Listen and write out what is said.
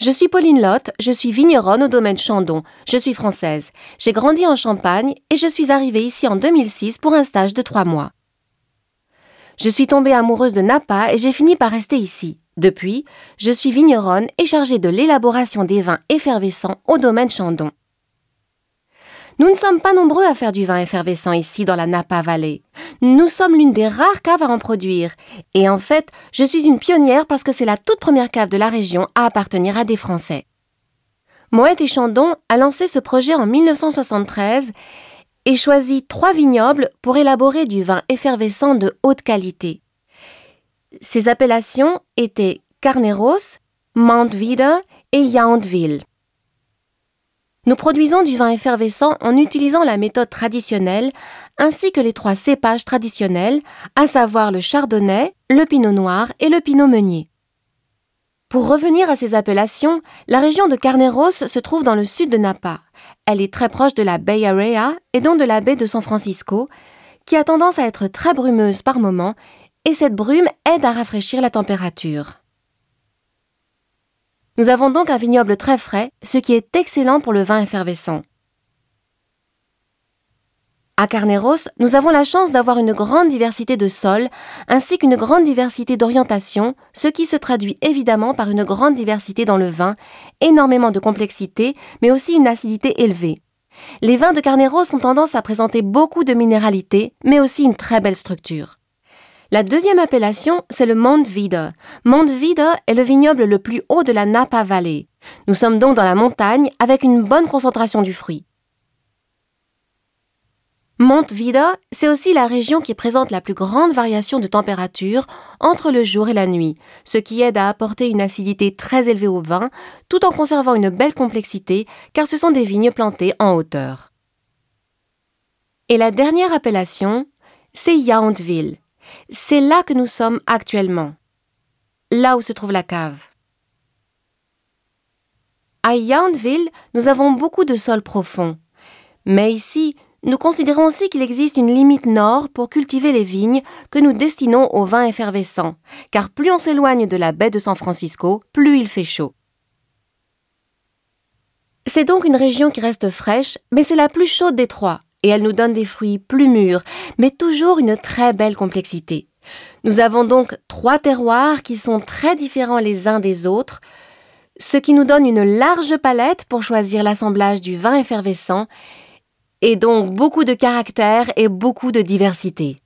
Je suis Pauline Lotte, je suis vigneronne au domaine Chandon, je suis française. J'ai grandi en Champagne et je suis arrivée ici en 2006 pour un stage de trois mois. Je suis tombée amoureuse de Napa et j'ai fini par rester ici. Depuis, je suis vigneronne et chargée de l'élaboration des vins effervescents au domaine Chandon. Nous ne sommes pas nombreux à faire du vin effervescent ici dans la Napa Valley. Nous sommes l'une des rares caves à en produire. Et en fait, je suis une pionnière parce que c'est la toute première cave de la région à appartenir à des Français. Moët et Chandon a lancé ce projet en 1973 et choisi trois vignobles pour élaborer du vin effervescent de haute qualité. Ces appellations étaient Carneros, Mount Vida et Yountville. Nous produisons du vin effervescent en utilisant la méthode traditionnelle ainsi que les trois cépages traditionnels, à savoir le chardonnay, le pinot noir et le pinot meunier. Pour revenir à ces appellations, la région de Carneros se trouve dans le sud de Napa. Elle est très proche de la Bay Area et donc de la baie de San Francisco, qui a tendance à être très brumeuse par moments, et cette brume aide à rafraîchir la température. Nous avons donc un vignoble très frais, ce qui est excellent pour le vin effervescent. À Carneros, nous avons la chance d'avoir une grande diversité de sols ainsi qu'une grande diversité d'orientation, ce qui se traduit évidemment par une grande diversité dans le vin, énormément de complexité, mais aussi une acidité élevée. Les vins de Carneros ont tendance à présenter beaucoup de minéralité, mais aussi une très belle structure. La deuxième appellation, c'est le Mont Vida. Mont Vida est le vignoble le plus haut de la Napa Valley. Nous sommes donc dans la montagne avec une bonne concentration du fruit. Mont Vida, c'est aussi la région qui présente la plus grande variation de température entre le jour et la nuit, ce qui aide à apporter une acidité très élevée au vin, tout en conservant une belle complexité, car ce sont des vignes plantées en hauteur. Et la dernière appellation, c'est Yountville. C'est là que nous sommes actuellement, là où se trouve la cave. À Yountville, nous avons beaucoup de sols profonds. Mais ici, nous considérons aussi qu'il existe une limite nord pour cultiver les vignes que nous destinons au vin effervescent, car plus on s'éloigne de la baie de San Francisco, plus il fait chaud. C'est donc une région qui reste fraîche, mais c'est la plus chaude des trois, et elle nous donne des fruits plus mûrs, mais toujours une très belle complexité. Nous avons donc trois terroirs qui sont très différents les uns des autres, ce qui nous donne une large palette pour choisir l'assemblage du vin effervescent, et donc beaucoup de caractère et beaucoup de diversité.